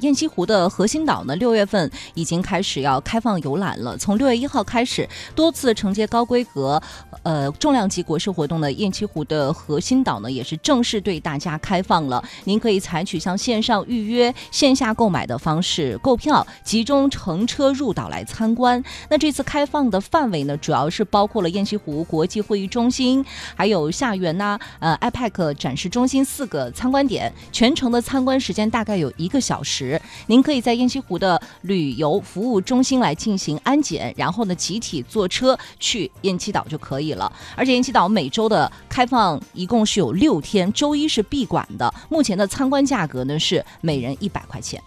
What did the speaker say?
雁栖湖的核心岛呢，六月份已经开始要开放游览了。从六月一号开始，多次承接高规格、呃重量级国事活动的雁栖湖的核心岛呢，也是正式对大家开放了。您可以采取像线上预约、线下购买的方式购票，集中乘车入岛来参观。那这次开放的范围呢，主要是包括了雁栖湖国际会议中心，还有下园呐、呃 IPAC 展示中心四个参观点，全程的参观时间大概有一个小时。您可以在雁栖湖的旅游服务中心来进行安检，然后呢集体坐车去雁栖岛就可以了。而且雁栖岛每周的开放一共是有六天，周一是闭馆的。目前的参观价格呢是每人一百块钱。